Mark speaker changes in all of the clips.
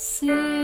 Speaker 1: See.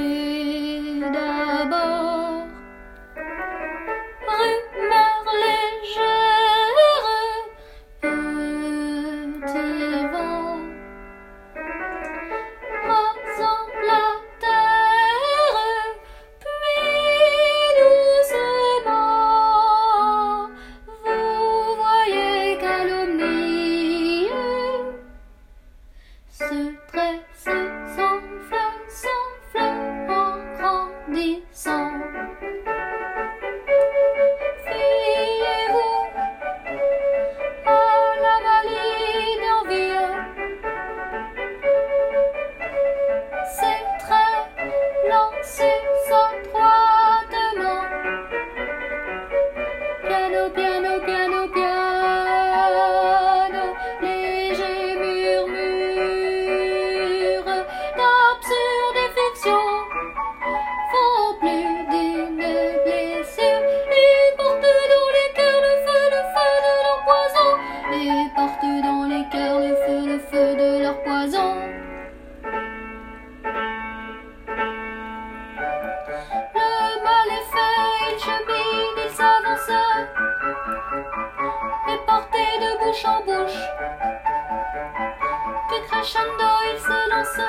Speaker 1: En bouche. Du crescendo, il se lance,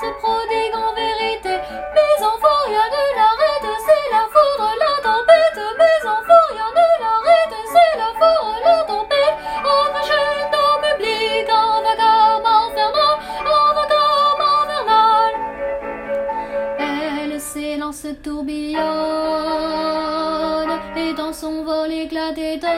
Speaker 1: se prodigue en vérité. Mes enfants, rien ne l'arrête, c'est la foudre, la tempête. Mes enfants, rien ne l'arrête, c'est la foudre, la tempête. En crescendo public, en vacarme infernal, en vacarme infernal. Elle s'élance tourbillonne et dans son vol éclaté d'or.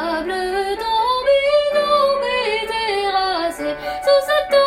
Speaker 1: sable tombé, tombé, terrassé sous cette